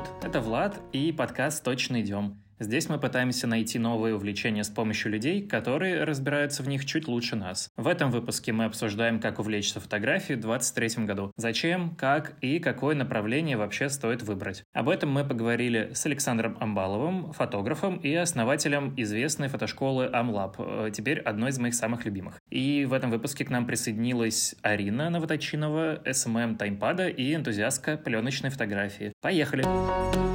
зовут, это Влад и подкаст «Точно идем». Здесь мы пытаемся найти новые увлечения с помощью людей, которые разбираются в них чуть лучше нас. В этом выпуске мы обсуждаем, как увлечься фотографией в 2023 году. Зачем, как и какое направление вообще стоит выбрать. Об этом мы поговорили с Александром Амбаловым, фотографом и основателем известной фотошколы Амлаб, э, теперь одной из моих самых любимых. И в этом выпуске к нам присоединилась Арина Новоточинова, SMM таймпада и энтузиастка пленочной фотографии. Поехали! Поехали!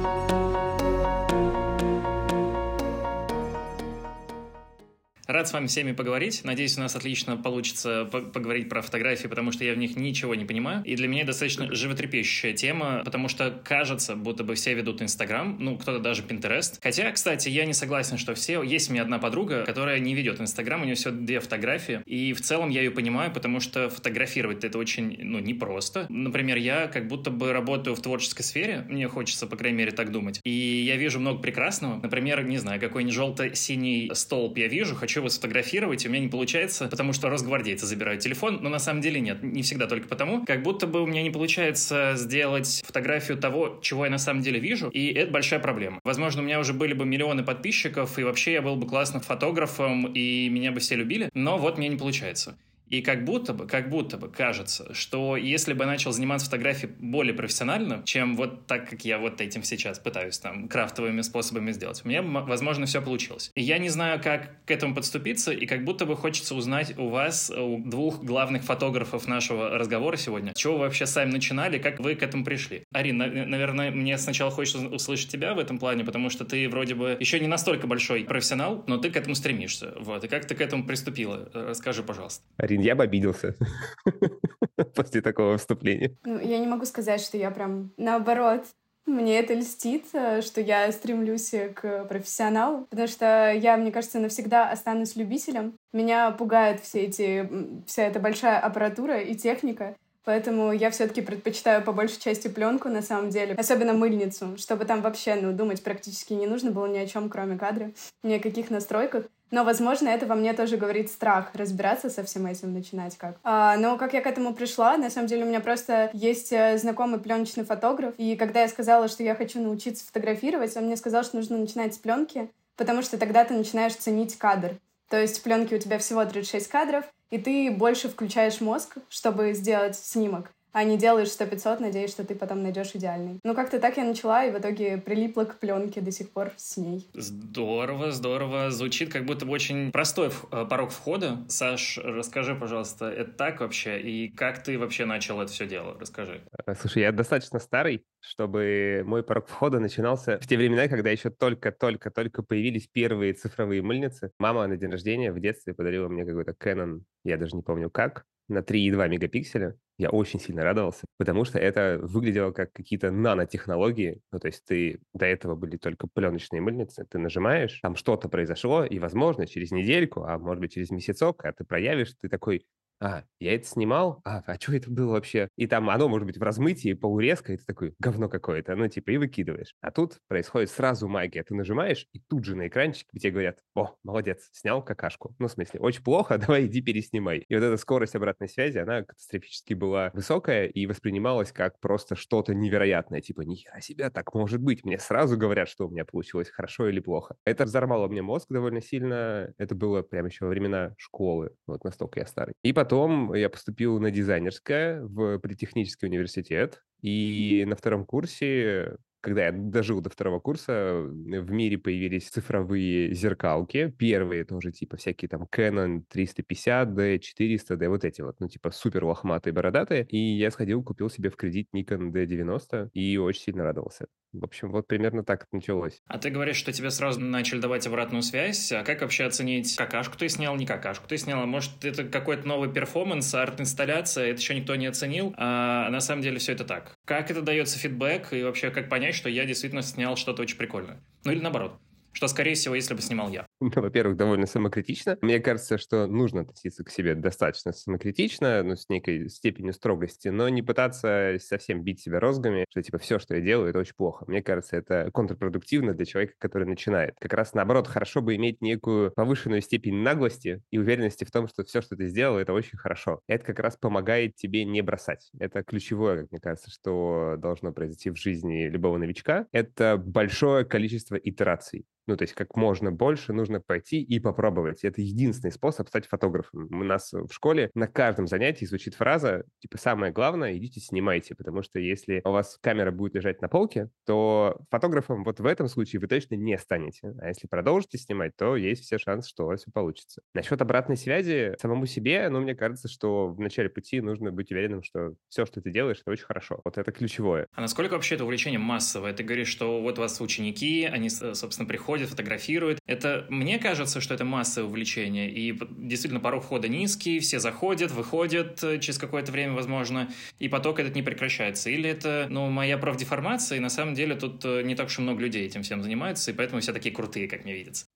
Рад с вами всеми поговорить. Надеюсь, у нас отлично получится поговорить про фотографии, потому что я в них ничего не понимаю. И для меня достаточно животрепещущая тема, потому что кажется, будто бы все ведут Инстаграм, ну, кто-то даже Пинтерест. Хотя, кстати, я не согласен, что все. Есть у меня одна подруга, которая не ведет Инстаграм, у нее всего две фотографии. И в целом я ее понимаю, потому что фотографировать это очень, ну, непросто. Например, я как будто бы работаю в творческой сфере, мне хочется, по крайней мере, так думать. И я вижу много прекрасного. Например, не знаю, какой-нибудь желто-синий столб я вижу, хочу его сфотографировать, у меня не получается, потому что росгвардейцы забирают телефон, но на самом деле нет, не всегда только потому, как будто бы у меня не получается сделать фотографию того, чего я на самом деле вижу, и это большая проблема. Возможно, у меня уже были бы миллионы подписчиков, и вообще я был бы классным фотографом, и меня бы все любили, но вот мне не получается. И как будто бы, как будто бы кажется, что если бы я начал заниматься фотографией более профессионально, чем вот так, как я вот этим сейчас пытаюсь там крафтовыми способами сделать, у меня, возможно, все получилось. И я не знаю, как к этому подступиться, и как будто бы хочется узнать у вас, у двух главных фотографов нашего разговора сегодня, чего вы вообще сами начинали, как вы к этому пришли. Арина, наверное, мне сначала хочется услышать тебя в этом плане, потому что ты вроде бы еще не настолько большой профессионал, но ты к этому стремишься. Вот. И как ты к этому приступила? Расскажи, пожалуйста. Арина, Блин, я бы обиделся после такого вступления. Ну, я не могу сказать, что я прям наоборот. Мне это льстит, э, что я стремлюсь к профессионалу, потому что я, мне кажется, навсегда останусь любителем. Меня пугает все эти, вся эта большая аппаратура и техника. Поэтому я все-таки предпочитаю по большей части пленку на самом деле, особенно мыльницу, чтобы там вообще, ну, думать практически не нужно было ни о чем, кроме кадра, ни о каких настройках. Но, возможно, это во мне тоже говорит страх разбираться со всем этим, начинать как. А, но как я к этому пришла, на самом деле у меня просто есть э, знакомый пленочный фотограф, и когда я сказала, что я хочу научиться фотографировать, он мне сказал, что нужно начинать с пленки, потому что тогда ты начинаешь ценить кадр. То есть в пленке у тебя всего 36 кадров, и ты больше включаешь мозг, чтобы сделать снимок а не делаешь 100-500, надеясь, что ты потом найдешь идеальный. Ну, как-то так я начала, и в итоге прилипла к пленке до сих пор с ней. Здорово, здорово. Звучит как будто бы очень простой э, порог входа. Саш, расскажи, пожалуйста, это так вообще? И как ты вообще начал это все дело? Расскажи. Э, слушай, я достаточно старый, чтобы мой порог входа начинался в те времена, когда еще только-только-только появились первые цифровые мыльницы. Мама на день рождения в детстве подарила мне какой-то Canon, я даже не помню как, на 3,2 мегапикселя. Я очень сильно радовался, потому что это выглядело как какие-то нанотехнологии. Ну, то есть ты до этого были только пленочные мыльницы, ты нажимаешь, там что-то произошло, и, возможно, через недельку, а может быть, через месяцок, когда ты проявишь, ты такой, а, я это снимал? А, а что это было вообще? И там оно может быть в размытии, полурезко, и ты такой, говно какое-то, ну, типа, и выкидываешь. А тут происходит сразу магия. Ты нажимаешь, и тут же на экранчике тебе говорят, о, молодец, снял какашку. Ну, в смысле, очень плохо, давай иди переснимай. И вот эта скорость обратной связи, она катастрофически была высокая и воспринималась как просто что-то невероятное. Типа, нихера себя, так может быть. Мне сразу говорят, что у меня получилось хорошо или плохо. Это взорвало мне мозг довольно сильно. Это было прямо еще во времена школы. Вот настолько я старый. И потом потом я поступил на дизайнерское в Политехнический университет. И на втором курсе когда я дожил до второго курса, в мире появились цифровые зеркалки. Первые тоже, типа, всякие там Canon 350D, 400D, вот эти вот, ну, типа, супер лохматые, бородатые. И я сходил, купил себе в кредит Nikon D90 и очень сильно радовался. В общем, вот примерно так это началось. А ты говоришь, что тебе сразу начали давать обратную связь. А как вообще оценить, какашку ты снял, не какашку ты снял? А может, это какой-то новый перформанс, арт-инсталляция, это еще никто не оценил, а на самом деле все это так. Как это дается фидбэк и вообще как понять, что я действительно снял что-то очень прикольное? Ну или наоборот. Что, скорее всего, если бы снимал я. Ну, во-первых, довольно самокритично. Мне кажется, что нужно относиться к себе достаточно самокритично, ну, с некой степенью строгости, но не пытаться совсем бить себя розгами, что, типа, все, что я делаю, это очень плохо. Мне кажется, это контрпродуктивно для человека, который начинает. Как раз наоборот, хорошо бы иметь некую повышенную степень наглости и уверенности в том, что все, что ты сделал, это очень хорошо. Это как раз помогает тебе не бросать. Это ключевое, как мне кажется, что должно произойти в жизни любого новичка. Это большое количество итераций. Ну, то есть как можно больше нужно пойти и попробовать. Это единственный способ стать фотографом. У нас в школе на каждом занятии звучит фраза, типа, самое главное, идите снимайте, потому что если у вас камера будет лежать на полке, то фотографом вот в этом случае вы точно не станете. А если продолжите снимать, то есть все шансы, что у вас все получится. Насчет обратной связи самому себе, ну, мне кажется, что в начале пути нужно быть уверенным, что все, что ты делаешь, это очень хорошо. Вот это ключевое. А насколько вообще это увлечение массовое? Ты говоришь, что вот у вас ученики, они, собственно, приходят ходят, фотографируют. Это, мне кажется, что это массовое увлечение, и действительно порог входа низкий, все заходят, выходят э, через какое-то время, возможно, и поток этот не прекращается. Или это, ну, моя профдеформация, и на самом деле тут э, не так уж и много людей этим всем занимаются, и поэтому все такие крутые, как мне видится.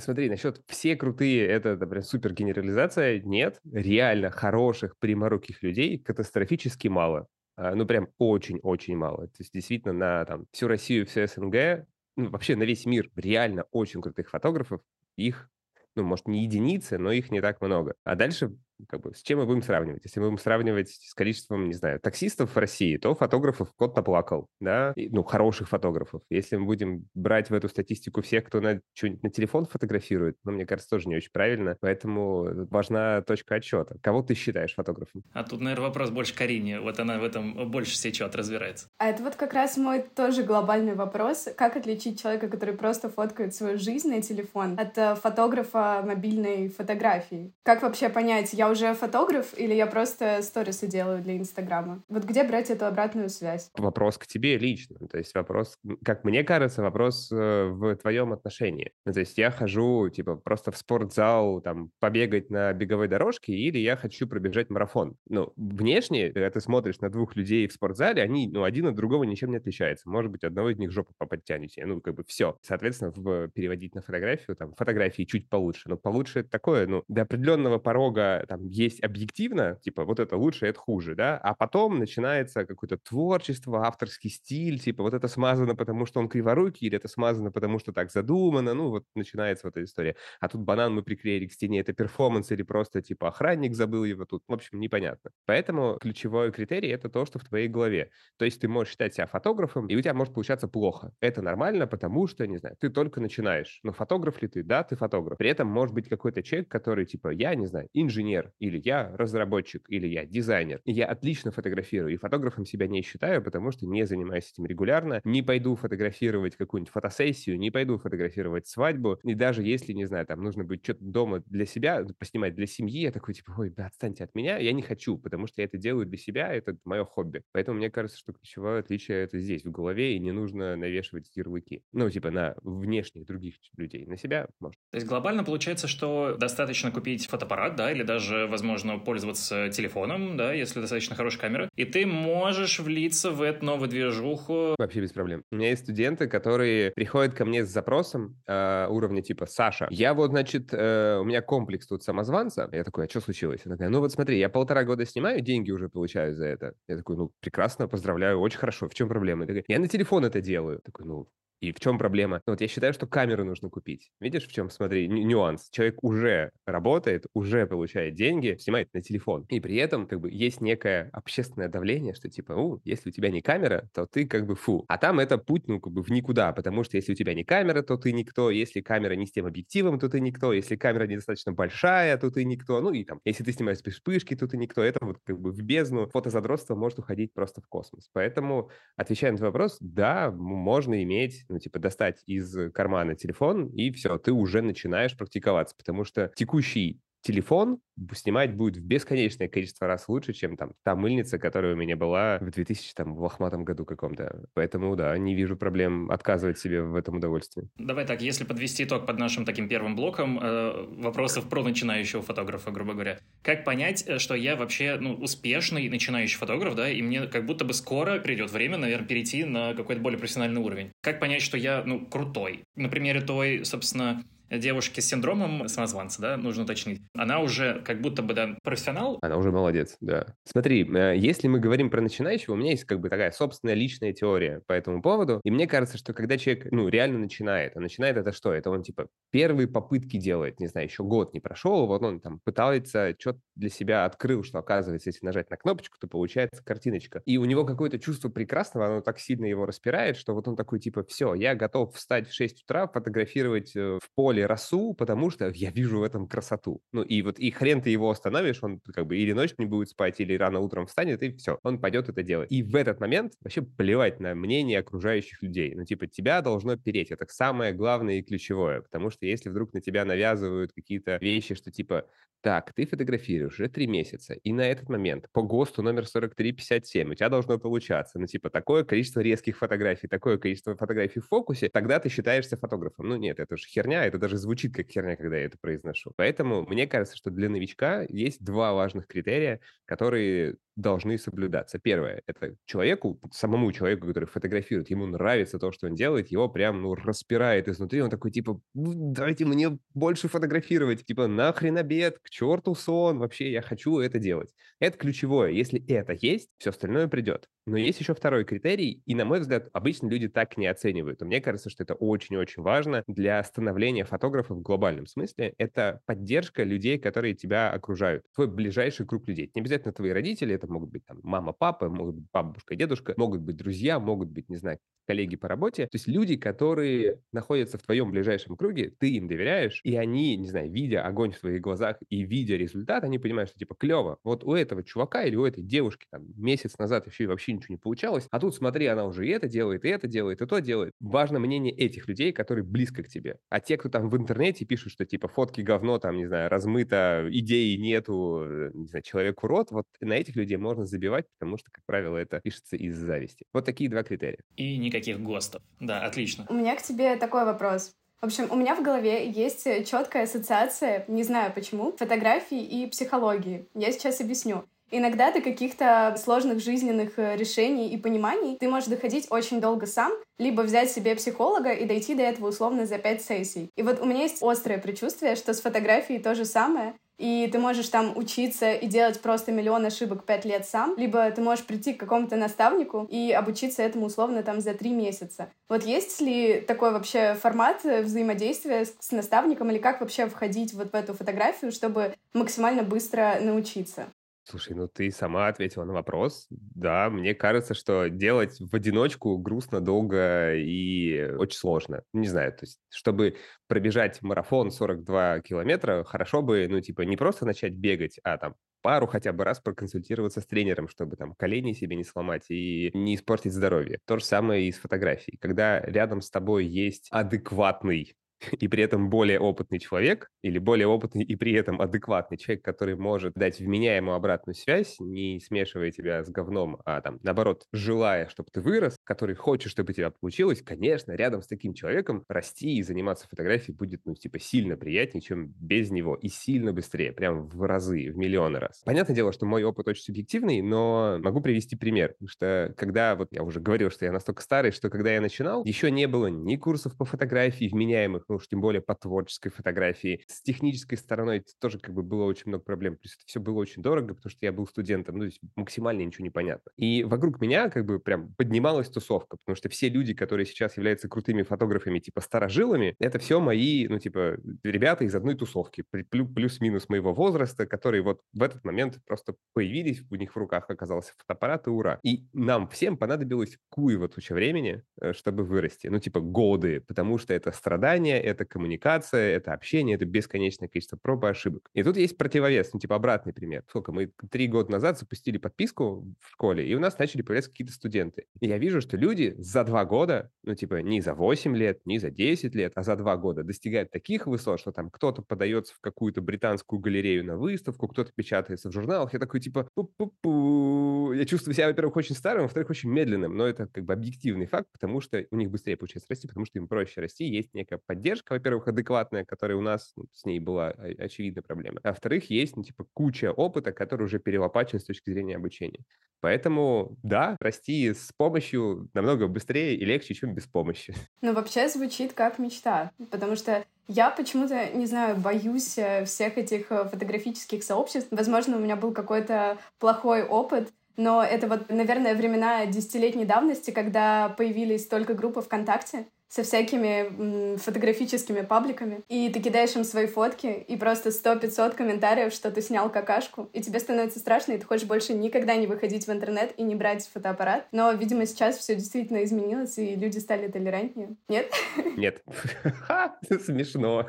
Смотри, насчет все крутые, это, например, супер генерализация. Нет, реально хороших, пряморуких людей катастрофически мало. А, ну, прям очень-очень мало. То есть, действительно, на там, всю Россию, всю СНГ ну, вообще на весь мир реально очень крутых фотографов, их, ну, может, не единицы, но их не так много. А дальше как бы, с чем мы будем сравнивать? Если мы будем сравнивать с количеством, не знаю, таксистов в России, то фотографов кот наплакал, да, и, ну, хороших фотографов. Если мы будем брать в эту статистику всех, кто на, что-нибудь на телефон фотографирует, ну, мне кажется, тоже не очень правильно, поэтому важна точка отчета. Кого ты считаешь фотографом? А тут, наверное, вопрос больше Карине, вот она в этом больше сечет, разбирается. А это вот как раз мой тоже глобальный вопрос, как отличить человека, который просто фоткает свою жизнь на телефон, от э, фотографа мобильной фотографии? Как вообще понять, я уже фотограф или я просто сторисы делаю для Инстаграма? Вот где брать эту обратную связь? Вопрос к тебе лично. То есть вопрос, как мне кажется, вопрос э, в твоем отношении. Ну, то есть я хожу, типа, просто в спортзал, там, побегать на беговой дорожке, или я хочу пробежать марафон. Ну, внешне, когда ты смотришь на двух людей в спортзале, они, ну, один от другого ничем не отличаются. Может быть, одного из них жопу поподтянете. Ну, как бы все. Соответственно, в, переводить на фотографию, там, фотографии чуть получше. Но получше это такое, ну, до определенного порога, там, есть объективно, типа, вот это лучше, это хуже, да, а потом начинается какое-то творчество, авторский стиль, типа, вот это смазано, потому что он криворукий, или это смазано, потому что так задумано, ну, вот начинается вот эта история. А тут банан мы приклеили к стене, это перформанс или просто, типа, охранник забыл его тут, в общем, непонятно. Поэтому ключевой критерий — это то, что в твоей голове. То есть ты можешь считать себя фотографом, и у тебя может получаться плохо. Это нормально, потому что, не знаю, ты только начинаешь. Но фотограф ли ты? Да, ты фотограф. При этом может быть какой-то человек, который, типа, я, не знаю, инженер или я разработчик, или я дизайнер. Я отлично фотографирую, и фотографом себя не считаю, потому что не занимаюсь этим регулярно, не пойду фотографировать какую-нибудь фотосессию, не пойду фотографировать свадьбу, и даже если, не знаю, там нужно будет что-то дома для себя, поснимать для семьи, я такой, типа, ой, да, отстаньте от меня, я не хочу, потому что я это делаю для себя, это мое хобби. Поэтому мне кажется, что ключевое отличие это здесь, в голове, и не нужно навешивать ярлыки. Ну, типа на внешних других людей. На себя можно. То есть глобально получается, что достаточно купить фотоаппарат, да, или даже, возможно, пользоваться телефоном, да, если достаточно хорошая камера, и ты можешь влиться в эту новую движуху. Вообще без проблем. У меня есть студенты, которые приходят ко мне с запросом э, уровня типа «Саша, я вот, значит, э, у меня комплекс тут самозванца». Я такой, а что случилось? Она такая, ну вот смотри, я полтора года снимаю, деньги уже получаю за это. Я такой, ну прекрасно, поздравляю, очень хорошо, в чем проблема? Я, я на телефон это делаю. Я такой, ну и в чем проблема? Ну, вот я считаю, что камеру нужно купить. Видишь, в чем, смотри, нюанс. Человек уже работает, уже получает деньги, снимает на телефон. И при этом как бы есть некое общественное давление, что типа, у, если у тебя не камера, то ты как бы фу. А там это путь, ну, как бы в никуда, потому что если у тебя не камера, то ты никто, если камера не с тем объективом, то ты никто, если камера недостаточно большая, то ты никто, ну и там, если ты снимаешь без вспышки, то ты никто. Это вот как бы в бездну фотозадротство может уходить просто в космос. Поэтому, отвечая на твой вопрос, да, можно иметь ну, типа, достать из кармана телефон, и все, ты уже начинаешь практиковаться, потому что текущий телефон снимать будет в бесконечное количество раз лучше, чем там та мыльница, которая у меня была в 2000 там в лохматом году каком-то. Поэтому, да, не вижу проблем отказывать себе в этом удовольствии. Давай так, если подвести итог под нашим таким первым блоком э, вопросов про начинающего фотографа, грубо говоря, как понять, э, что я вообще ну, успешный начинающий фотограф, да, и мне как будто бы скоро придет время, наверное, перейти на какой-то более профессиональный уровень. Как понять, что я, ну, крутой? На примере той, собственно, девушки с синдромом самозванца, да, нужно уточнить, она уже как будто бы, да, профессионал. Она уже молодец, да. Смотри, э, если мы говорим про начинающего, у меня есть как бы такая собственная личная теория по этому поводу, и мне кажется, что когда человек, ну, реально начинает, а начинает это что? Это он, типа, первые попытки делает, не знаю, еще год не прошел, вот он там пытается, что-то для себя открыл, что, оказывается, если нажать на кнопочку, то получается картиночка. И у него какое-то чувство прекрасного, оно так сильно его распирает, что вот он такой, типа, все, я готов встать в 6 утра, фотографировать э, в поле деле росу, потому что я вижу в этом красоту. Ну и вот и хрен ты его остановишь, он как бы или ночью не будет спать, или рано утром встанет, и все, он пойдет это делать. И в этот момент вообще плевать на мнение окружающих людей. Ну типа тебя должно переть, это самое главное и ключевое, потому что если вдруг на тебя навязывают какие-то вещи, что типа так, ты фотографируешь уже три месяца, и на этот момент по ГОСТу номер 4357 у тебя должно получаться, ну, типа, такое количество резких фотографий, такое количество фотографий в фокусе, тогда ты считаешься фотографом. Ну, нет, это же херня, это даже звучит как херня, когда я это произношу. Поэтому мне кажется, что для новичка есть два важных критерия, которые должны соблюдаться. Первое, это человеку, самому человеку, который фотографирует, ему нравится то, что он делает, его прям, ну, распирает изнутри, он такой, типа, дайте мне больше фотографировать, типа, нахрен обед, к черту сон, вообще я хочу это делать. Это ключевое. Если это есть, все остальное придет. Но есть еще второй критерий, и, на мой взгляд, обычно люди так не оценивают. Мне кажется, что это очень-очень важно для становления фотографа в глобальном смысле. Это поддержка людей, которые тебя окружают. Твой ближайший круг людей. Не обязательно твои родители, это могут быть там мама, папа, могут быть бабушка, дедушка, могут быть друзья, могут быть, не знаю, коллеги по работе. То есть люди, которые находятся в твоем ближайшем круге, ты им доверяешь, и они, не знаю, видя огонь в своих глазах и видя результат, они понимают, что типа клево. Вот у этого чувака или у этой девушки там месяц назад еще и вообще ничего не получалось, а тут смотри, она уже и это делает, и это делает, и то делает. Важно мнение этих людей, которые близко к тебе. А те, кто там в интернете пишут, что типа фотки говно, там, не знаю, размыто, идеи нету, э, не знаю, человек урод, вот на этих людей можно забивать, потому что, как правило, это пишется из зависти. Вот такие два критерия. И никаких ГОСТов. Да, отлично. У меня к тебе такой вопрос. В общем, у меня в голове есть четкая ассоциация, не знаю почему, фотографии и психологии. Я сейчас объясню. Иногда до каких-то сложных жизненных э, решений и пониманий ты можешь доходить очень долго сам, либо взять себе психолога и дойти до этого условно за пять сессий. И вот у меня есть острое предчувствие, что с фотографией то же самое, и ты можешь там учиться и делать просто миллион ошибок пять лет сам, либо ты можешь прийти к какому-то наставнику и обучиться этому условно там за три месяца. Вот есть ли такой вообще формат взаимодействия с, с наставником или как вообще входить вот в эту фотографию, чтобы максимально быстро научиться? Слушай, ну ты сама ответила на вопрос. Да, мне кажется, что делать в одиночку грустно, долго и очень сложно. Не знаю, то есть, чтобы пробежать марафон 42 километра, хорошо бы, ну, типа, не просто начать бегать, а там пару хотя бы раз проконсультироваться с тренером, чтобы там колени себе не сломать и не испортить здоровье. То же самое и с фотографией. Когда рядом с тобой есть адекватный и при этом более опытный человек, или более опытный и при этом адекватный человек, который может дать вменяемую обратную связь, не смешивая тебя с говном, а там, наоборот, желая, чтобы ты вырос, который хочет, чтобы у тебя получилось, конечно, рядом с таким человеком расти и заниматься фотографией будет, ну, типа, сильно приятнее, чем без него, и сильно быстрее, прям в разы, в миллионы раз. Понятное дело, что мой опыт очень субъективный, но могу привести пример, что когда, вот я уже говорил, что я настолько старый, что когда я начинал, еще не было ни курсов по фотографии вменяемых, ну уж тем более по творческой фотографии. С технической стороной тоже как бы было очень много проблем. То это все было очень дорого, потому что я был студентом, ну, то есть максимально ничего не понятно. И вокруг меня как бы прям поднималась тусовка, потому что все люди, которые сейчас являются крутыми фотографами, типа старожилами, это все мои, ну, типа, ребята из одной тусовки, плюс-минус моего возраста, которые вот в этот момент просто появились, у них в руках оказался фотоаппарат, и ура. И нам всем понадобилось куево туча времени, э, чтобы вырасти. Ну, типа, годы, потому что это страдания, это коммуникация, это общение, это бесконечное количество проб и ошибок. И тут есть противовес, ну, типа обратный пример. Сколько? Мы три года назад запустили подписку в школе, и у нас начали появляться какие-то студенты. И я вижу, что люди за два года, ну, типа, не за 8 лет, не за 10 лет, а за два года достигают таких высот, что там кто-то подается в какую-то британскую галерею на выставку, кто-то печатается в журналах. Я такой, типа, пу-пу-пу. Я чувствую себя, во-первых, очень старым, во-вторых, очень медленным, но это как бы объективный факт, потому что у них быстрее получается расти, потому что им проще расти, есть некая поддержка, во-первых, адекватная, которая у нас ну, с ней была очевидная проблема. А во-вторых, есть, ну, типа, куча опыта, который уже перелопачен с точки зрения обучения. Поэтому, да, расти с помощью намного быстрее и легче, чем без помощи. Ну, вообще звучит как мечта, потому что я почему-то, не знаю, боюсь э, всех этих э, фотографических сообществ. Возможно, у меня был какой-то плохой опыт, но это вот, наверное, времена десятилетней давности, когда появились только группы ВКонтакте, со всякими фотографическими пабликами, и ты кидаешь им свои фотки, и просто 100-500 комментариев, что ты снял какашку, и тебе становится страшно, и ты хочешь больше никогда не выходить в интернет и не брать фотоаппарат. Но, видимо, сейчас все действительно изменилось, и люди стали толерантнее. Нет? Нет. Смешно.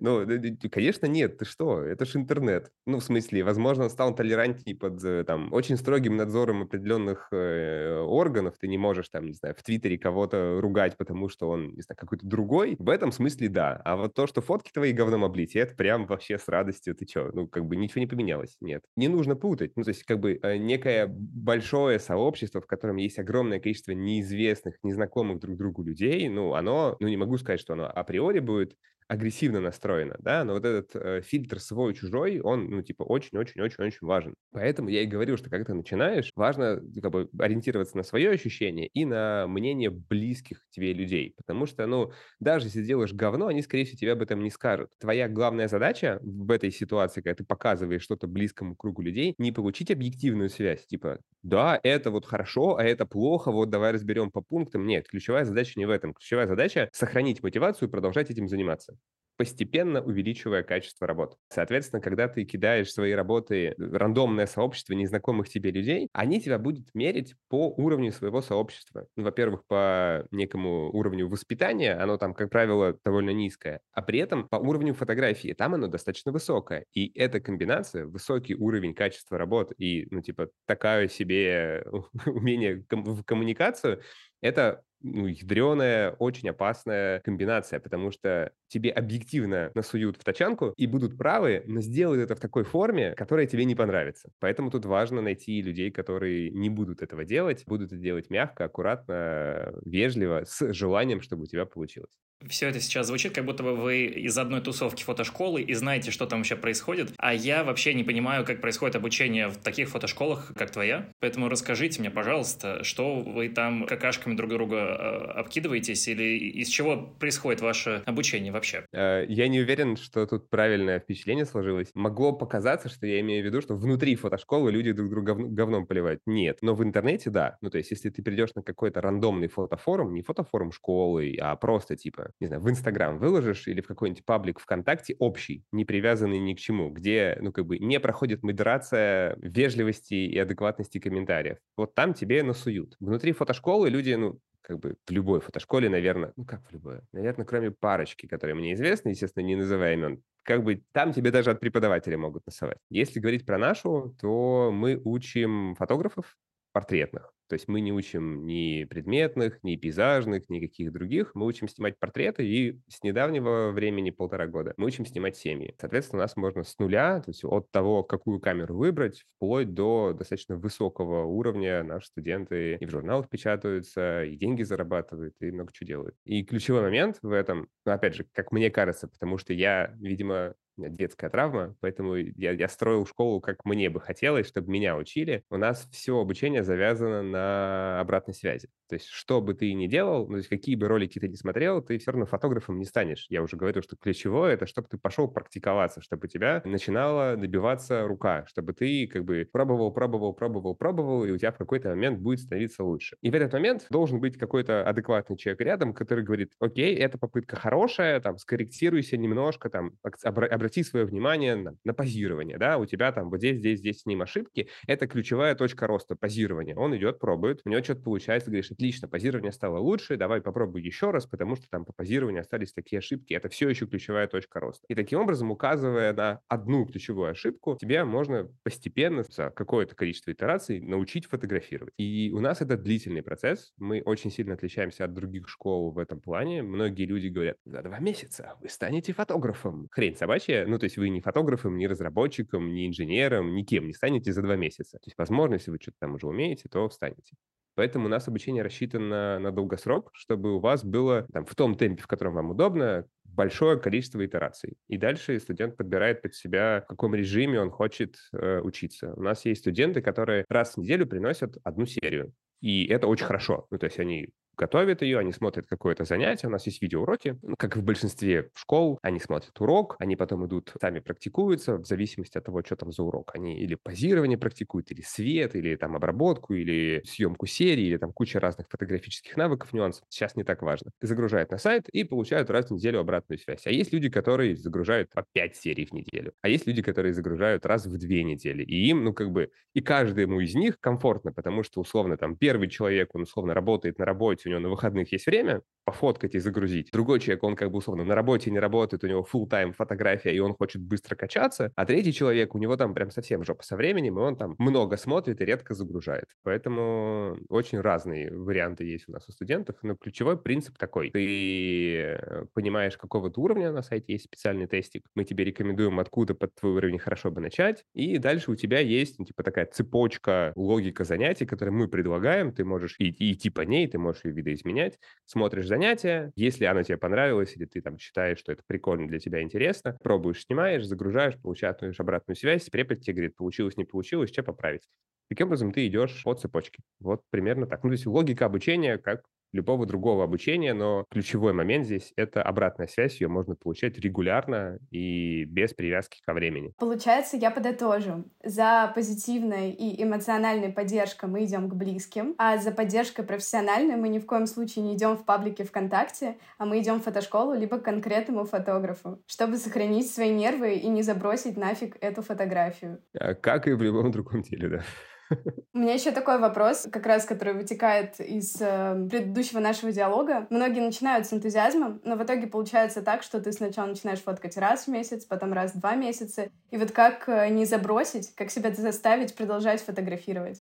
Ну, конечно, нет. Ты что? Это же интернет. Ну, в смысле, возможно, стал толерантнее под э, там очень строгим надзором определенных э, органов. Ты не можешь там, не знаю, в Твиттере кого-то ругать, потому что он, не знаю, какой-то другой, в этом смысле да. А вот то, что фотки твои говном облить, это прям вообще с радостью. Ты что? Ну, как бы ничего не поменялось. Нет. Не нужно путать. Ну, то есть, как бы э, некое большое сообщество, в котором есть огромное количество неизвестных, незнакомых друг другу людей, ну, оно, ну, не могу сказать, что оно априори будет агрессивно настроена, да, но вот этот э, фильтр свой-чужой, он, ну, типа, очень-очень-очень-очень важен. Поэтому я и говорю, что когда ты начинаешь, важно как бы ориентироваться на свое ощущение и на мнение близких тебе людей, потому что, ну, даже если делаешь говно, они, скорее всего, тебе об этом не скажут. Твоя главная задача в этой ситуации, когда ты показываешь что-то близкому кругу людей, не получить объективную связь, типа, да, это вот хорошо, а это плохо, вот давай разберем по пунктам. Нет, ключевая задача не в этом. Ключевая задача — сохранить мотивацию и продолжать этим заниматься постепенно увеличивая качество работы. Соответственно, когда ты кидаешь свои работы в рандомное сообщество незнакомых тебе людей, они тебя будут мерить по уровню своего сообщества. Ну, во-первых, по некому уровню воспитания, оно там, как правило, довольно низкое, а при этом по уровню фотографии, там оно достаточно высокое. И эта комбинация, высокий уровень качества работы и, ну, типа, такое себе умение в коммуникацию, это ну, ядреная, очень опасная комбинация, потому что тебе объективно насуют в тачанку и будут правы, но сделают это в такой форме, которая тебе не понравится. Поэтому тут важно найти людей, которые не будут этого делать, будут это делать мягко, аккуратно, вежливо, с желанием, чтобы у тебя получилось. Все это сейчас звучит, как будто бы вы из одной тусовки фотошколы и знаете, что там вообще происходит, а я вообще не понимаю, как происходит обучение в таких фотошколах, как твоя. Поэтому расскажите мне, пожалуйста, что вы там какашками друг друга э, обкидываетесь или из чего происходит ваше обучение вообще? Э, я не уверен, что тут правильное впечатление сложилось. Могло показаться, что я имею в виду, что внутри фотошколы люди друг друга говном поливают. Нет. Но в интернете, да. Ну, то есть, если ты придешь на какой-то рандомный фотофорум, не фотофорум школы, а просто типа не знаю, в Инстаграм выложишь или в какой-нибудь паблик ВКонтакте общий, не привязанный ни к чему, где, ну, как бы не проходит модерация вежливости и адекватности комментариев. Вот там тебе насуют. Внутри фотошколы люди, ну, как бы в любой фотошколе, наверное, ну как в любой, наверное, кроме парочки, которые мне известны, естественно, не называя имен, как бы там тебе даже от преподавателя могут насовать. Если говорить про нашу, то мы учим фотографов портретных. То есть мы не учим ни предметных, ни пейзажных, ни каких других. Мы учим снимать портреты, и с недавнего времени, полтора года, мы учим снимать семьи. Соответственно, у нас можно с нуля, то есть от того, какую камеру выбрать, вплоть до достаточно высокого уровня наши студенты и в журналах печатаются, и деньги зарабатывают, и много чего делают. И ключевой момент в этом, ну, опять же, как мне кажется, потому что я, видимо, детская травма, поэтому я, я строил школу, как мне бы хотелось, чтобы меня учили. У нас все обучение завязано на обратной связи. То есть, что бы ты ни делал, ну, то есть, какие бы ролики ты ни смотрел, ты все равно фотографом не станешь. Я уже говорил, что ключевое — это чтобы ты пошел практиковаться, чтобы у тебя начинала добиваться рука, чтобы ты как бы пробовал, пробовал, пробовал, пробовал, и у тебя в какой-то момент будет становиться лучше. И в этот момент должен быть какой-то адекватный человек рядом, который говорит, окей, эта попытка хорошая, там, скорректируйся немножко, там, обрати обрати свое внимание на, на позирование, да, у тебя там вот здесь, здесь, здесь с ним ошибки, это ключевая точка роста позирования. Он идет, пробует, у него что-то получается, говоришь, отлично, позирование стало лучше, давай попробуй еще раз, потому что там по позированию остались такие ошибки, это все еще ключевая точка роста. И таким образом, указывая на одну ключевую ошибку, тебе можно постепенно за какое-то количество итераций научить фотографировать. И у нас это длительный процесс, мы очень сильно отличаемся от других школ в этом плане. Многие люди говорят, за два месяца вы станете фотографом. Хрень собачья, ну то есть вы не фотографом, не разработчиком, не инженером, никем не станете за два месяца. То есть, возможно, если вы что-то там уже умеете, то встанете. Поэтому у нас обучение рассчитано на долгосрок, чтобы у вас было там, в том темпе, в котором вам удобно, большое количество итераций. И дальше студент подбирает под себя, в каком режиме он хочет э, учиться. У нас есть студенты, которые раз в неделю приносят одну серию. И это очень хорошо. Ну, то есть они готовят ее, они смотрят какое-то занятие, у нас есть видеоуроки, ну, как в большинстве школ, они смотрят урок, они потом идут, сами практикуются, в зависимости от того, что там за урок. Они или позирование практикуют, или свет, или там обработку, или съемку серии, или там куча разных фотографических навыков, нюансов. Сейчас не так важно. Загружают на сайт и получают раз в неделю обратную связь. А есть люди, которые загружают по 5 серий в неделю. А есть люди, которые загружают раз в две недели. И им, ну, как бы, и каждому из них комфортно, потому что, условно, там, первый человек, он, условно, работает на работе, у него на выходных есть время пофоткать и загрузить. Другой человек, он как бы условно на работе не работает, у него full тайм фотография, и он хочет быстро качаться. А третий человек, у него там прям совсем жопа со временем, и он там много смотрит и редко загружает. Поэтому очень разные варианты есть у нас у студентов, но ключевой принцип такой. Ты э, понимаешь, какого то уровня на сайте есть специальный тестик, мы тебе рекомендуем, откуда под твой уровень хорошо бы начать, и дальше у тебя есть, ну, типа, такая цепочка, логика занятий, которые мы предлагаем, ты можешь идти, идти по ней, ты можешь видоизменять, смотришь занятие, если оно тебе понравилось, или ты там считаешь, что это прикольно для тебя, интересно, пробуешь, снимаешь, загружаешь, получаешь обратную связь, препод тебе говорит, получилось, не получилось, что поправить. Таким образом, ты идешь по цепочке. Вот примерно так. Ну, то есть логика обучения, как любого другого обучения, но ключевой момент здесь — это обратная связь, ее можно получать регулярно и без привязки ко времени. Получается, я подытожу. За позитивной и эмоциональной поддержкой мы идем к близким, а за поддержкой профессиональной мы ни в коем случае не идем в паблике ВКонтакте, а мы идем в фотошколу либо к конкретному фотографу, чтобы сохранить свои нервы и не забросить нафиг эту фотографию. А как и в любом другом деле, да. У меня еще такой вопрос, как раз который вытекает из э, предыдущего нашего диалога. Многие начинают с энтузиазмом, но в итоге получается так, что ты сначала начинаешь фоткать раз в месяц, потом раз в два месяца. И вот как э, не забросить, как себя заставить продолжать фотографировать?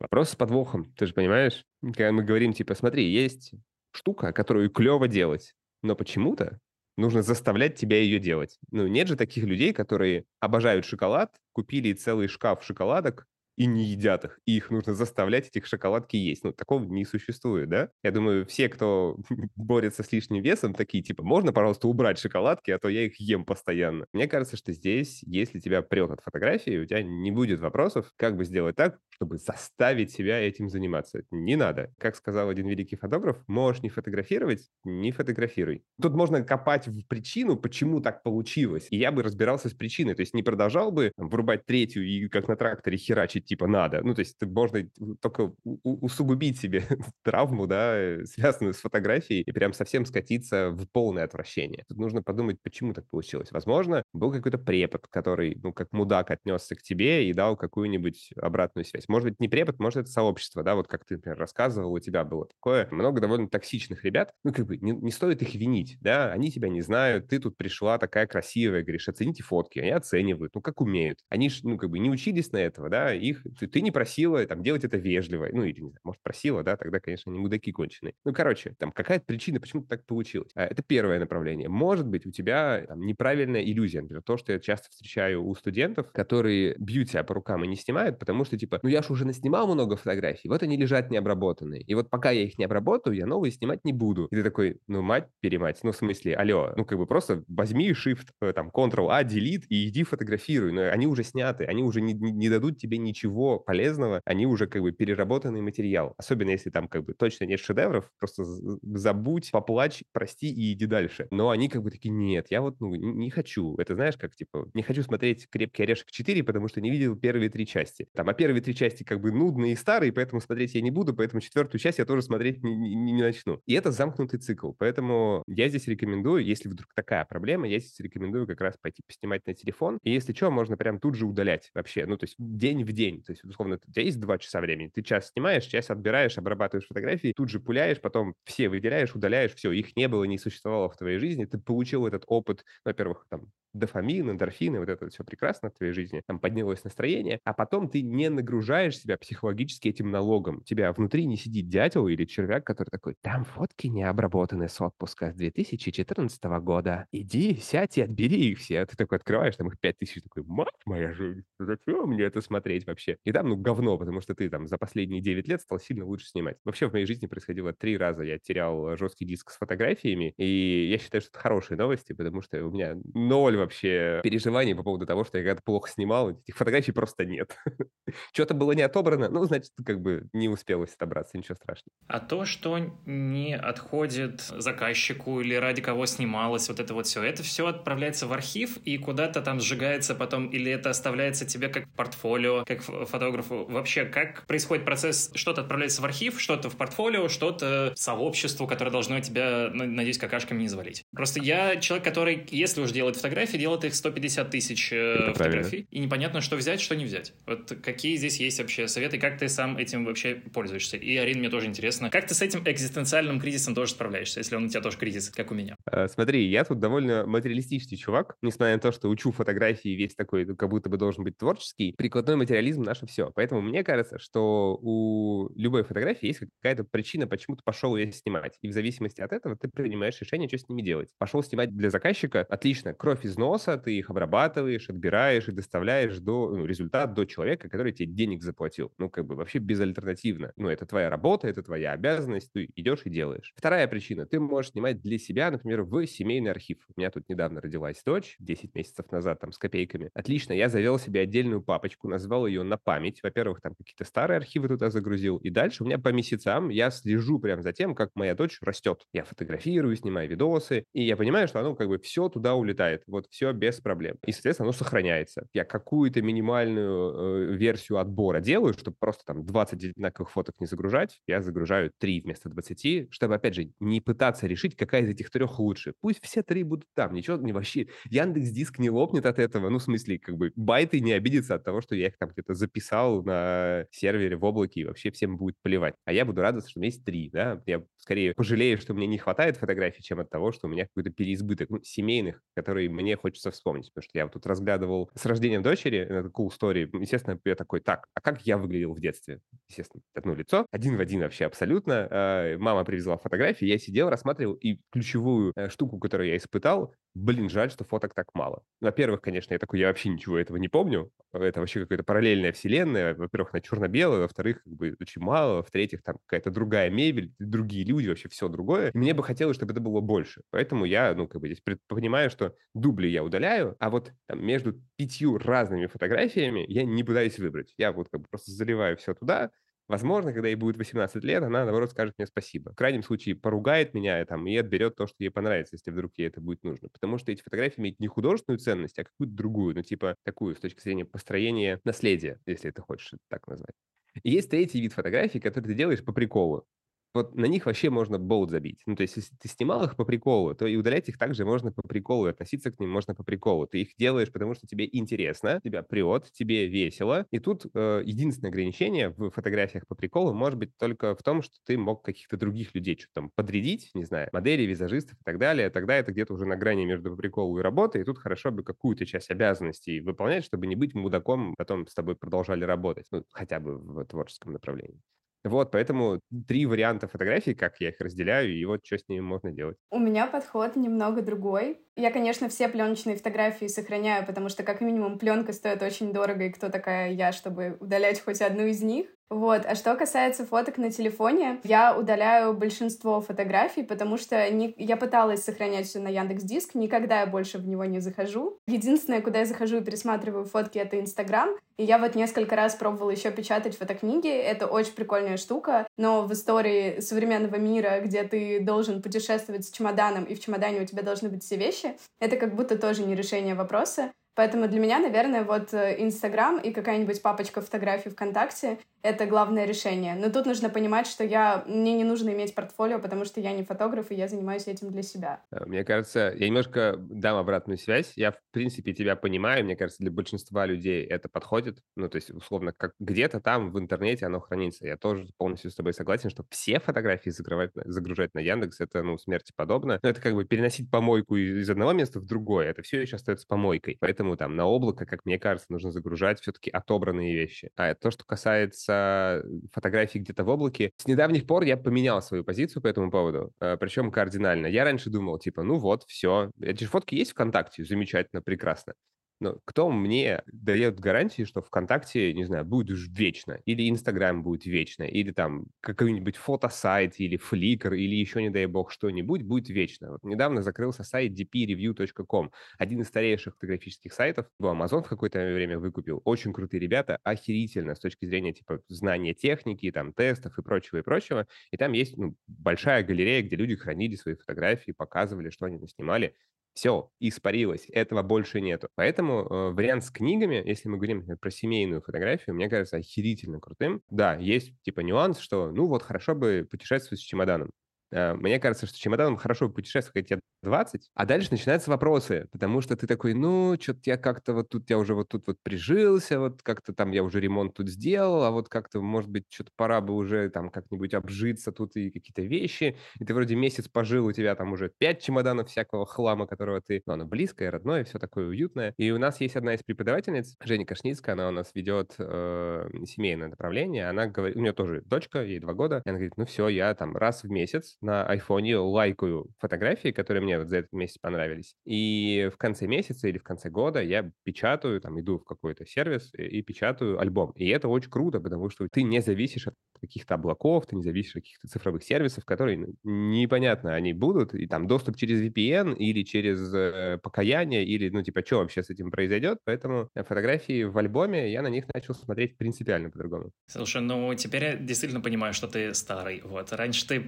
Вопрос с подвохом, ты же понимаешь? Когда мы говорим, типа, смотри, есть штука, которую клево делать, но почему-то нужно заставлять тебя ее делать. Ну, нет же таких людей, которые обожают шоколад, купили целый шкаф шоколадок, и не едят их, и их нужно заставлять этих шоколадки есть. Ну, такого не существует, да? Я думаю, все, кто борется с лишним весом, такие, типа, можно, пожалуйста, убрать шоколадки, а то я их ем постоянно. Мне кажется, что здесь, если тебя прет от фотографии, у тебя не будет вопросов, как бы сделать так, чтобы заставить себя этим заниматься. Не надо. Как сказал один великий фотограф, можешь не фотографировать, не фотографируй. Тут можно копать в причину, почему так получилось. И я бы разбирался с причиной. То есть не продолжал бы там, врубать третью и как на тракторе херачить типа надо. Ну, то есть можно только усугубить себе травму, да, э, связанную с фотографией, и прям совсем скатиться в полное отвращение. Тут нужно подумать, почему так получилось. Возможно, был какой-то препод, который, ну, как мудак отнесся к тебе и дал какую-нибудь обратную связь. Может быть, не препод, может, это сообщество, да, вот как ты, например, рассказывал, у тебя было такое. Много довольно токсичных ребят. Ну, как бы, не, не стоит их винить, да, они тебя не знают, ты тут пришла такая красивая, говоришь, оцените фотки, они оценивают, ну, как умеют. Они ж, ну, как бы не учились на этого, да, их ты, ты не просила там делать это вежливо, ну или, не знаю, может, просила, да, тогда, конечно, не мудаки конченые. Ну, короче, там какая-то причина, почему так получилось. А, это первое направление. Может быть, у тебя там, неправильная иллюзия, например, то, что я часто встречаю у студентов, которые бьют себя по рукам и не снимают, потому что, типа, ну я же уже наснимал много фотографий, вот они лежат необработанные. И вот пока я их не обработаю, я новые снимать не буду. И ты такой, ну, мать, перемать, ну, в смысле, алло, ну, как бы просто возьми Shift, э, там, Ctrl-A, Delete и иди фотографируй. Но они уже сняты, они уже не, не, не дадут тебе ничего полезного, они уже как бы переработанный материал. Особенно если там как бы точно нет шедевров, просто забудь, поплачь, прости и иди дальше. Но они как бы такие, нет, я вот ну, не хочу. Это знаешь, как типа, не хочу смотреть «Крепкий орешек 4», потому что не видел первые три части. Там, а первые три части части как бы нудные и старые, поэтому смотреть я не буду, поэтому четвертую часть я тоже смотреть не, не, не начну. И это замкнутый цикл, поэтому я здесь рекомендую, если вдруг такая проблема, я здесь рекомендую как раз пойти поснимать на телефон, и если что, можно прям тут же удалять вообще, ну, то есть день в день, то есть, условно, у тебя есть два часа времени, ты час снимаешь, час отбираешь, обрабатываешь фотографии, тут же пуляешь, потом все выделяешь, удаляешь, все, их не было, не существовало в твоей жизни, ты получил этот опыт, во-первых, там, дофамин, эндорфины, вот это все прекрасно в твоей жизни, там поднялось настроение, а потом ты не нагружаешь себя психологически этим налогом. Тебя внутри не сидит дятел или червяк, который такой, там фотки не обработаны с отпуска с 2014 года. Иди, сядь и отбери их все. А ты такой открываешь, там их 5000, такой, мать моя жизнь, зачем мне это смотреть вообще? И там, ну, говно, потому что ты там за последние 9 лет стал сильно лучше снимать. Вообще в моей жизни происходило три раза. Я терял жесткий диск с фотографиями, и я считаю, что это хорошие новости, потому что у меня ноль вообще переживаний по поводу того, что я когда-то плохо снимал, этих фотографий просто нет. Что-то было не отобрано, ну, значит, как бы не успелось отобраться, ничего страшного. А то, что не отходит заказчику или ради кого снималось, вот это вот все, это все отправляется в архив и куда-то там сжигается потом, или это оставляется тебе как портфолио, как фотографу. Вообще, как происходит процесс, что-то отправляется в архив, что-то в портфолио, что-то сообществу, которое должно тебя, надеюсь, какашками не завалить. Просто я человек, который, если уж делает фотографии, делает их 150 тысяч э, фотографий, и непонятно, что взять, что не взять. Вот какие здесь есть вообще советы, как ты сам этим вообще пользуешься? И, Арин, мне тоже интересно, как ты с этим экзистенциальным кризисом тоже справляешься, если он у тебя тоже кризис, как у меня? А, смотри, я тут довольно материалистичный чувак, несмотря на то, что учу фотографии, весь такой, как будто бы должен быть творческий, прикладной материализм наше все. Поэтому мне кажется, что у любой фотографии есть какая-то причина, почему ты пошел ее снимать. И в зависимости от этого ты принимаешь решение, что с ними делать. Пошел снимать для заказчика, отлично, кровь из носа, ты их обрабатываешь, отбираешь и доставляешь до ну, результат до человека, который тебе денег заплатил. Ну, как бы вообще безальтернативно. Ну, это твоя работа, это твоя обязанность, ты идешь и делаешь. Вторая причина. Ты можешь снимать для себя, например, в семейный архив. У меня тут недавно родилась дочь, 10 месяцев назад, там, с копейками. Отлично, я завел себе отдельную папочку, назвал ее на память. Во-первых, там какие-то старые архивы туда загрузил. И дальше у меня по месяцам я слежу прям за тем, как моя дочь растет. Я фотографирую, снимаю видосы, и я понимаю, что оно как бы все туда улетает. Вот все без проблем. И, соответственно, оно сохраняется. Я какую-то минимальную э, версию отбора делаю, чтобы просто там 20 одинаковых фоток не загружать. Я загружаю 3 вместо 20, чтобы, опять же, не пытаться решить, какая из этих трех лучше. Пусть все три будут там. Ничего не вообще... Яндекс Диск не лопнет от этого. Ну, в смысле, как бы байты не обидятся от того, что я их там где-то записал на сервере в облаке, и вообще всем будет плевать. А я буду радоваться, что у меня есть три, да. Я скорее пожалею, что мне не хватает фотографий, чем от того, что у меня какой-то переизбыток, ну, семейных, которые мне хочется вспомнить. Потому что я вот тут разглядывал с рождением дочери, это cool story. Естественно, я такой, так, а как я выглядел в детстве? Естественно, одно лицо, один в один вообще абсолютно. А, мама привезла фотографии, я сидел, рассматривал, и ключевую э, штуку, которую я испытал, блин, жаль, что фоток так мало. Во-первых, конечно, я такой, я вообще ничего этого не помню. Это вообще какая-то параллельная вселенная. Во-первых, на черно-белое, во-вторых, как бы очень мало, в-третьих, там какая-то другая мебель, другие люди, вообще все другое. И мне бы хотелось, чтобы это было больше. Поэтому я, ну, как бы здесь понимаю, что дубли я удаляю, а вот там, между пятью разными фотографиями я не пытаюсь выбрать. Я вот как бы просто заливаю все туда, Возможно, когда ей будет 18 лет, она, наоборот, скажет мне спасибо. В крайнем случае, поругает меня там, и отберет то, что ей понравится, если вдруг ей это будет нужно. Потому что эти фотографии имеют не художественную ценность, а какую-то другую, ну, типа такую, с точки зрения построения наследия, если ты хочешь это так назвать. И есть третий вид фотографий, который ты делаешь по приколу вот на них вообще можно болт забить. Ну, то есть, если ты снимал их по приколу, то и удалять их также можно по приколу, и относиться к ним можно по приколу. Ты их делаешь, потому что тебе интересно, тебя прет, тебе весело. И тут э, единственное ограничение в фотографиях по приколу может быть только в том, что ты мог каких-то других людей что-то там подрядить, не знаю, модели, визажистов и так далее. Тогда это где-то уже на грани между по приколу и работой, и тут хорошо бы какую-то часть обязанностей выполнять, чтобы не быть мудаком, потом с тобой продолжали работать, ну, хотя бы в творческом направлении. Вот, поэтому три варианта фотографий, как я их разделяю, и вот что с ними можно делать. У меня подход немного другой. Я, конечно, все пленочные фотографии сохраняю, потому что, как минимум, пленка стоит очень дорого, и кто такая я, чтобы удалять хоть одну из них. Вот. А что касается фоток на телефоне, я удаляю большинство фотографий, потому что не... я пыталась сохранять все на Яндекс Диск, никогда я больше в него не захожу. Единственное, куда я захожу и пересматриваю фотки, это Инстаграм. И я вот несколько раз пробовала еще печатать фотокниги. Это очень прикольная штука. Но в истории современного мира, где ты должен путешествовать с чемоданом, и в чемодане у тебя должны быть все вещи, это как будто тоже не решение вопроса. Поэтому для меня, наверное, вот э, Инстаграм и какая-нибудь папочка фотографий ВКонтакте — это главное решение. Но тут нужно понимать, что я... мне не нужно иметь портфолио, потому что я не фотограф, и я занимаюсь этим для себя. Э, мне кажется, я немножко дам обратную связь. Я, в принципе, тебя понимаю. Мне кажется, для большинства людей это подходит. Ну, то есть, условно, как где-то там в интернете оно хранится. Я тоже полностью с тобой согласен, что все фотографии загружать, загружать на Яндекс — это, ну, смерти подобно. Но это как бы переносить помойку из одного места в другое. Это все еще остается помойкой. Поэтому там на облако, как мне кажется, нужно загружать все-таки отобранные вещи. А то, что касается фотографий где-то в облаке, с недавних пор я поменял свою позицию по этому поводу, э, причем кардинально. Я раньше думал, типа, ну вот, все, эти же фотки есть ВКонтакте, замечательно, прекрасно. Но кто мне дает гарантии, что ВКонтакте, не знаю, будет уж вечно, или Инстаграм будет вечно, или там какой-нибудь фотосайт, или Flickr, или еще, не дай бог, что-нибудь будет вечно. Вот недавно закрылся сайт dpreview.com, один из старейших фотографических сайтов. Amazon в какое-то время выкупил. Очень крутые ребята, охерительно с точки зрения типа знания техники, там, тестов и прочего, и прочего. И там есть ну, большая галерея, где люди хранили свои фотографии, показывали, что они наснимали. Все, испарилось, этого больше нету. Поэтому э, вариант с книгами, если мы говорим например, про семейную фотографию, мне кажется охерительно крутым. Да, есть типа нюанс, что ну вот хорошо бы путешествовать с чемоданом. Э, мне кажется, что чемоданом хорошо путешествовать, тебе 20, а дальше начинаются вопросы, потому что ты такой, ну, что-то я как-то вот тут, я уже вот тут вот прижился, вот как-то там я уже ремонт тут сделал, а вот как-то, может быть, что-то пора бы уже там как-нибудь обжиться тут и какие-то вещи, и ты вроде месяц пожил, у тебя там уже 5 чемоданов всякого хлама, которого ты, ну, оно близкое, родное, все такое уютное. И у нас есть одна из преподавательниц, Женя Кашницкая, она у нас ведет э, семейное направление, она говорит, у нее тоже дочка, ей два года, и она говорит, ну все, я там раз в месяц на айфоне лайкаю фотографии, которые мне вот за этот месяц понравились. И в конце месяца или в конце года я печатаю, там, иду в какой-то сервис и, и печатаю альбом. И это очень круто, потому что ты не зависишь от каких-то облаков, ты не зависишь от каких-то цифровых сервисов, которые непонятно, они будут, и там доступ через VPN или через э, покаяние, или, ну, типа, что вообще с этим произойдет, поэтому фотографии в альбоме, я на них начал смотреть принципиально по-другому. Слушай, ну, теперь я действительно понимаю, что ты старый, вот. Раньше ты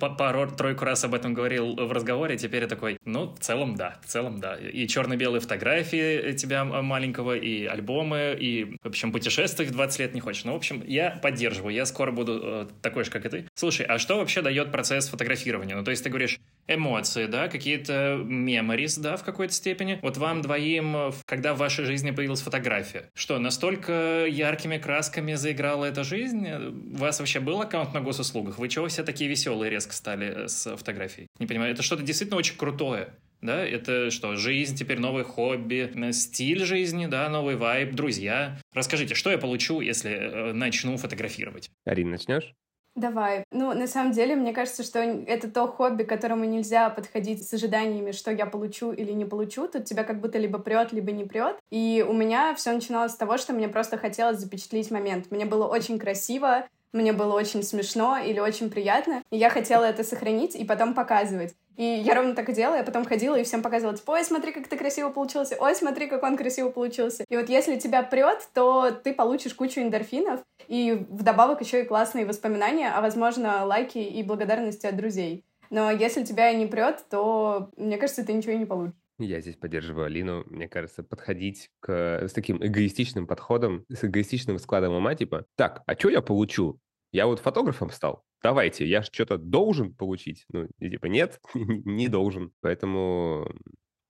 пару-тройку раз об этом говорил в разговоре, теперь я такой, ну, в целом, да, в целом, да. И черно-белые фотографии тебя маленького, и альбомы, и, в общем, путешествовать в 20 лет не хочешь. Ну, в общем, я поддерживаю, я скоро буду э, такой же, как и ты. Слушай, а что вообще дает процесс фотографирования? Ну, то есть ты говоришь, эмоции, да, какие-то memories, да, в какой-то степени. Вот вам двоим, когда в вашей жизни появилась фотография, что, настолько яркими красками заиграла эта жизнь? У вас вообще был аккаунт на госуслугах? Вы чего все такие веселые резко стали с фотографией? Не понимаю, это что-то действительно очень крутое. Да, это что, жизнь, теперь новое хобби, стиль жизни, да, новый вайб, друзья. Расскажите, что я получу, если э, начну фотографировать? Арин, начнешь? Давай. Ну, на самом деле, мне кажется, что это то хобби, к которому нельзя подходить с ожиданиями, что я получу или не получу. Тут тебя как будто либо прет, либо не прет. И у меня все начиналось с того, что мне просто хотелось запечатлеть момент. Мне было очень красиво, мне было очень смешно или очень приятно, и я хотела это сохранить и потом показывать. И я ровно так и делала, я потом ходила и всем показывала, типа, ой, смотри, как ты красиво получился, ой, смотри, как он красиво получился. И вот если тебя прет, то ты получишь кучу эндорфинов, и вдобавок еще и классные воспоминания, а, возможно, лайки и благодарности от друзей. Но если тебя не прет, то, мне кажется, ты ничего и не получишь. Я здесь поддерживаю Алину. Мне кажется, подходить к, с таким эгоистичным подходом, с эгоистичным складом ума, типа, так, а что я получу? Я вот фотографом стал. Давайте, я что-то должен получить. Ну, и типа, нет, не должен. Поэтому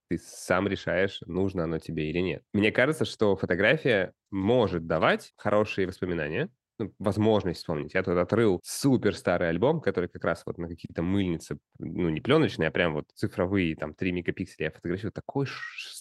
ты сам решаешь, нужно оно тебе или нет. Мне кажется, что фотография может давать хорошие воспоминания, ну, возможность вспомнить. Я тут отрыл супер старый альбом, который как раз вот на какие-то мыльницы, ну, не пленочные, а прям вот цифровые, там, 3 мегапикселя я фотографирую. Такой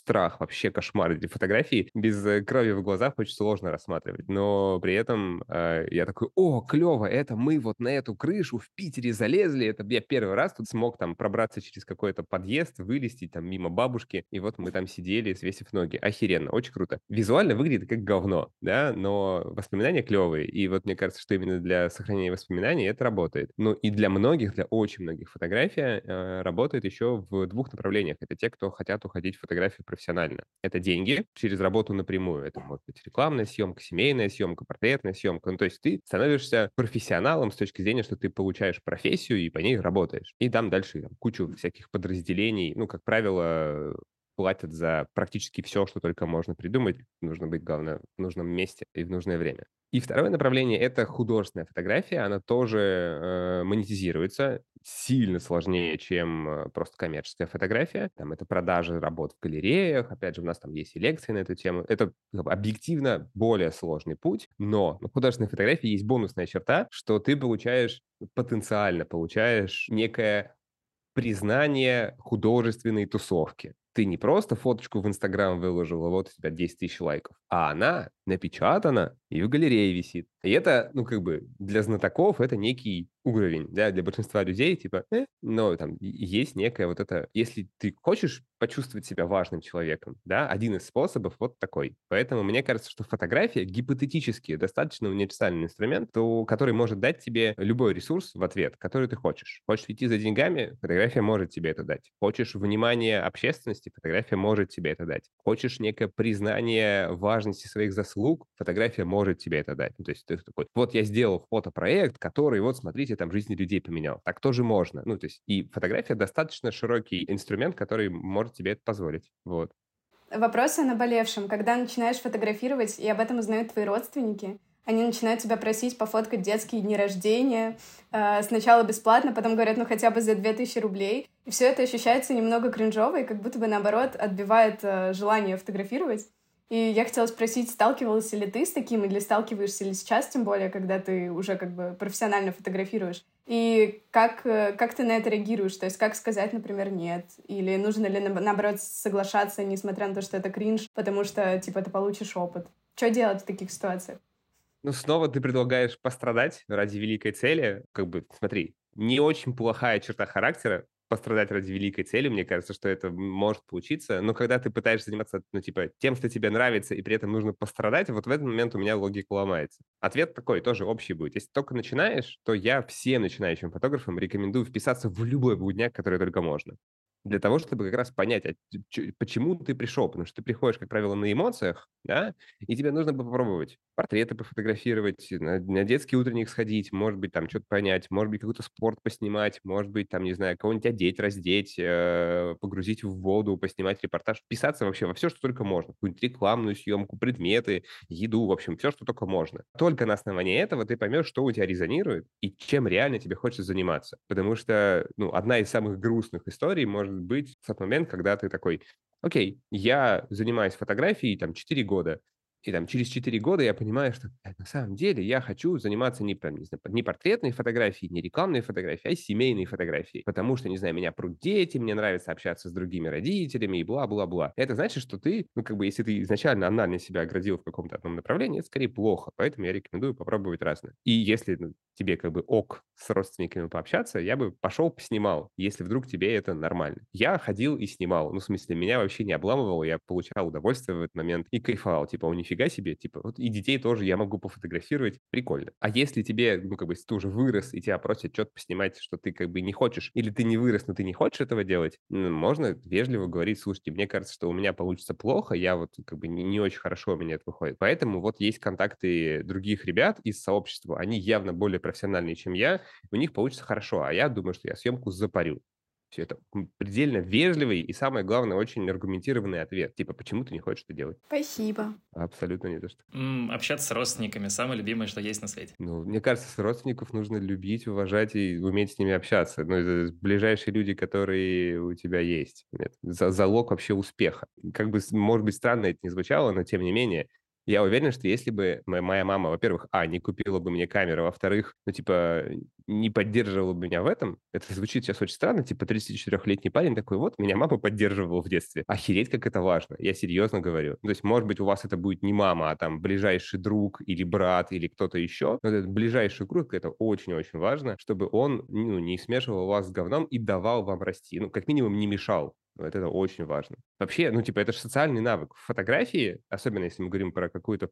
страх, вообще кошмар. Эти фотографии без э, крови в глазах очень сложно рассматривать. Но при этом э, я такой, о, клево, это мы вот на эту крышу в Питере залезли. Это я первый раз тут смог там пробраться через какой-то подъезд, вылезти там мимо бабушки. И вот мы там сидели, свесив ноги. Охеренно, очень круто. Визуально выглядит как говно, да, но воспоминания клевые. И вот мне кажется, что именно для сохранения воспоминаний это работает. Ну и для многих, для очень многих фотография э, работает еще в двух направлениях. Это те, кто хотят уходить в фотографию профессионально. Это деньги через работу напрямую. Это может быть рекламная съемка, семейная съемка, портретная съемка. Ну, то есть ты становишься профессионалом с точки зрения, что ты получаешь профессию и по ней работаешь. И там дальше там, кучу всяких подразделений. Ну, как правило, платят за практически все, что только можно придумать. Нужно быть, главное, в нужном месте и в нужное время. И второе направление — это художественная фотография. Она тоже э, монетизируется сильно сложнее, чем э, просто коммерческая фотография. Там это продажи работ в галереях. Опять же, у нас там есть и лекции на эту тему. Это объективно более сложный путь, но в художественной фотографии есть бонусная черта, что ты получаешь, потенциально получаешь некое признание художественной тусовки. Ты не просто фоточку в Инстаграм выложил, а вот у тебя 10 тысяч лайков, а она напечатана и в галерее висит. И это, ну, как бы для знатоков это некий уровень, да, для большинства людей, типа, э, но там есть некая вот это, если ты хочешь почувствовать себя важным человеком, да, один из способов вот такой. Поэтому мне кажется, что фотография гипотетически достаточно универсальный инструмент, то, который может дать тебе любой ресурс в ответ, который ты хочешь. Хочешь идти за деньгами, фотография может тебе это дать. Хочешь внимание общественности, фотография может тебе это дать. Хочешь некое признание важности своих заслуг, фотография может тебе это дать. Ну, то есть ты такой, вот я сделал фотопроект, который, вот смотрите, там жизни людей поменял. Так тоже можно. Ну, то есть и фотография достаточно широкий инструмент, который может тебе это позволить. Вот. Вопрос о наболевшем. Когда начинаешь фотографировать, и об этом узнают твои родственники, они начинают тебя просить пофоткать детские дни рождения. Э, сначала бесплатно, потом говорят, ну хотя бы за 2000 рублей. И все это ощущается немного кринжово, и как будто бы наоборот отбивает э, желание фотографировать. И я хотела спросить, сталкивался ли ты с таким, или сталкиваешься ли сейчас, тем более, когда ты уже как бы профессионально фотографируешь? И как, э, как ты на это реагируешь? То есть как сказать, например, нет? Или нужно ли, наоборот, соглашаться, несмотря на то, что это кринж, потому что, типа, ты получишь опыт? Что делать в таких ситуациях? Ну, снова ты предлагаешь пострадать ради великой цели. Как бы, смотри, не очень плохая черта характера пострадать ради великой цели, мне кажется, что это может получиться. Но когда ты пытаешься заниматься, ну, типа, тем, что тебе нравится, и при этом нужно пострадать, вот в этот момент у меня логика ломается. Ответ такой, тоже общий будет. Если только начинаешь, то я всем начинающим фотографам рекомендую вписаться в любой будняк, который только можно для того, чтобы как раз понять, а почему ты пришел. Потому что ты приходишь, как правило, на эмоциях, да, и тебе нужно попробовать портреты пофотографировать, на, на детский утренник сходить, может быть, там что-то понять, может быть, какой-то спорт поснимать, может быть, там, не знаю, кого-нибудь одеть, раздеть, э, погрузить в воду, поснимать репортаж, писаться вообще во все, что только можно. Какую-нибудь рекламную съемку, предметы, еду, в общем, все, что только можно. Только на основании этого ты поймешь, что у тебя резонирует и чем реально тебе хочется заниматься. Потому что, ну, одна из самых грустных историй может быть в тот момент, когда ты такой, окей, я занимаюсь фотографией там 4 года, и там через 4 года я понимаю, что на самом деле я хочу заниматься не, не, знаю, не портретной фотографией, не рекламной фотографией, а семейной фотографией. Потому что, не знаю, меня прут дети, мне нравится общаться с другими родителями и бла-бла-бла. Это значит, что ты, ну, как бы, если ты изначально анально себя оградил в каком-то одном направлении, это скорее плохо. Поэтому я рекомендую попробовать разное. И если ну, тебе как бы ок с родственниками пообщаться, я бы пошел поснимал, если вдруг тебе это нормально. Я ходил и снимал. Ну, в смысле, меня вообще не обламывало, я получал удовольствие в этот момент и кайфовал. Типа, у них нифига себе, типа, вот и детей тоже я могу пофотографировать, прикольно. А если тебе, ну, как бы, если ты уже вырос, и тебя просят что-то поснимать, что ты, как бы, не хочешь, или ты не вырос, но ты не хочешь этого делать, ну, можно вежливо говорить, слушайте, мне кажется, что у меня получится плохо, я вот, как бы, не, не очень хорошо у меня это выходит. Поэтому вот есть контакты других ребят из сообщества, они явно более профессиональные, чем я, у них получится хорошо, а я думаю, что я съемку запарю. Все это предельно вежливый и, самое главное, очень аргументированный ответ. Типа, почему ты не хочешь это делать? Спасибо. Абсолютно не то, что. М, общаться с родственниками – самое любимое, что есть на свете. Ну, мне кажется, с родственников нужно любить, уважать и уметь с ними общаться. Ну, это ближайшие люди, которые у тебя есть. Это залог вообще успеха. Как бы, может быть, странно это не звучало, но тем не менее, я уверен, что если бы моя мама, во-первых, а, не купила бы мне камеру, во-вторых, ну, типа, не поддерживала бы меня в этом, это звучит сейчас очень странно, типа, 34-летний парень такой, вот, меня мама поддерживала в детстве. Охереть, как это важно. Я серьезно говорю. То есть, может быть, у вас это будет не мама, а там ближайший друг или брат или кто-то еще, но этот ближайший круг, это очень-очень важно, чтобы он ну, не смешивал вас с говном и давал вам расти. Ну, как минимум, не мешал. Вот это очень важно. Вообще, ну, типа, это же социальный навык. Фотографии, особенно если мы говорим про какую-то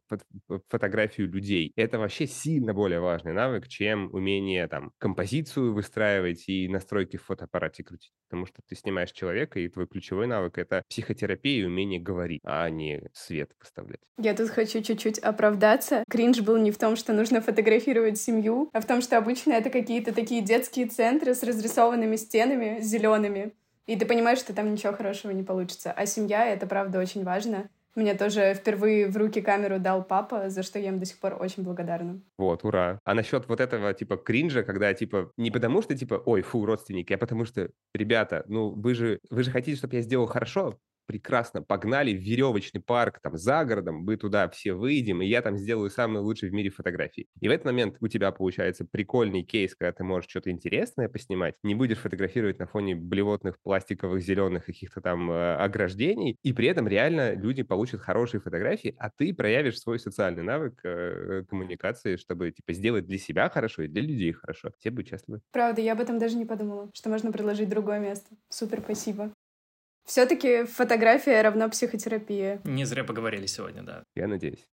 фотографию людей, это вообще сильно более важный навык, чем умение, там, композицию выстраивать и настройки в фотоаппарате крутить. Потому что ты снимаешь человека, и твой ключевой навык — это психотерапия и умение говорить, а не свет выставлять. Я тут хочу чуть-чуть оправдаться. Кринж был не в том, что нужно фотографировать семью, а в том, что обычно это какие-то такие детские центры с разрисованными стенами зелеными, и ты понимаешь, что там ничего хорошего не получится. А семья — это, правда, очень важно. Мне тоже впервые в руки камеру дал папа, за что я им до сих пор очень благодарна. Вот, ура. А насчет вот этого, типа, кринжа, когда, типа, не потому что, типа, ой, фу, родственники, а потому что, ребята, ну, вы же, вы же хотите, чтобы я сделал хорошо? Прекрасно, погнали в веревочный парк там за городом, мы туда все выйдем, и я там сделаю самые лучшие в мире фотографии. И в этот момент у тебя получается прикольный кейс, когда ты можешь что-то интересное поснимать, не будешь фотографировать на фоне блевотных пластиковых зеленых каких-то там э, ограждений, и при этом реально люди получат хорошие фотографии, а ты проявишь свой социальный навык э, коммуникации, чтобы типа сделать для себя хорошо и для людей хорошо. Все будут счастливы. Правда, я об этом даже не подумала, что можно предложить другое место. Супер, спасибо. Все-таки фотография равно психотерапия. Не зря поговорили сегодня, да. Я надеюсь.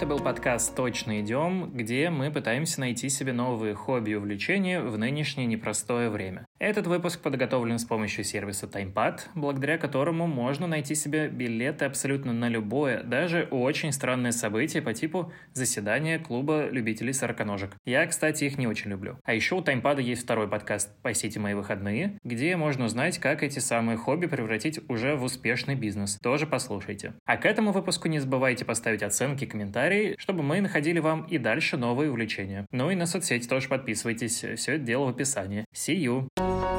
Это был подкаст «Точно идем», где мы пытаемся найти себе новые хобби и увлечения в нынешнее непростое время. Этот выпуск подготовлен с помощью сервиса TimePad, благодаря которому можно найти себе билеты абсолютно на любое, даже очень странное событие по типу заседания клуба любителей сороконожек. Я, кстати, их не очень люблю. А еще у TimePad есть второй подкаст по сети «Мои выходные», где можно узнать, как эти самые хобби превратить уже в успешный бизнес. Тоже послушайте. А к этому выпуску не забывайте поставить оценки, комментарии, чтобы мы находили вам и дальше новые увлечения. Ну и на соцсети тоже подписывайтесь, все это дело в описании. See you.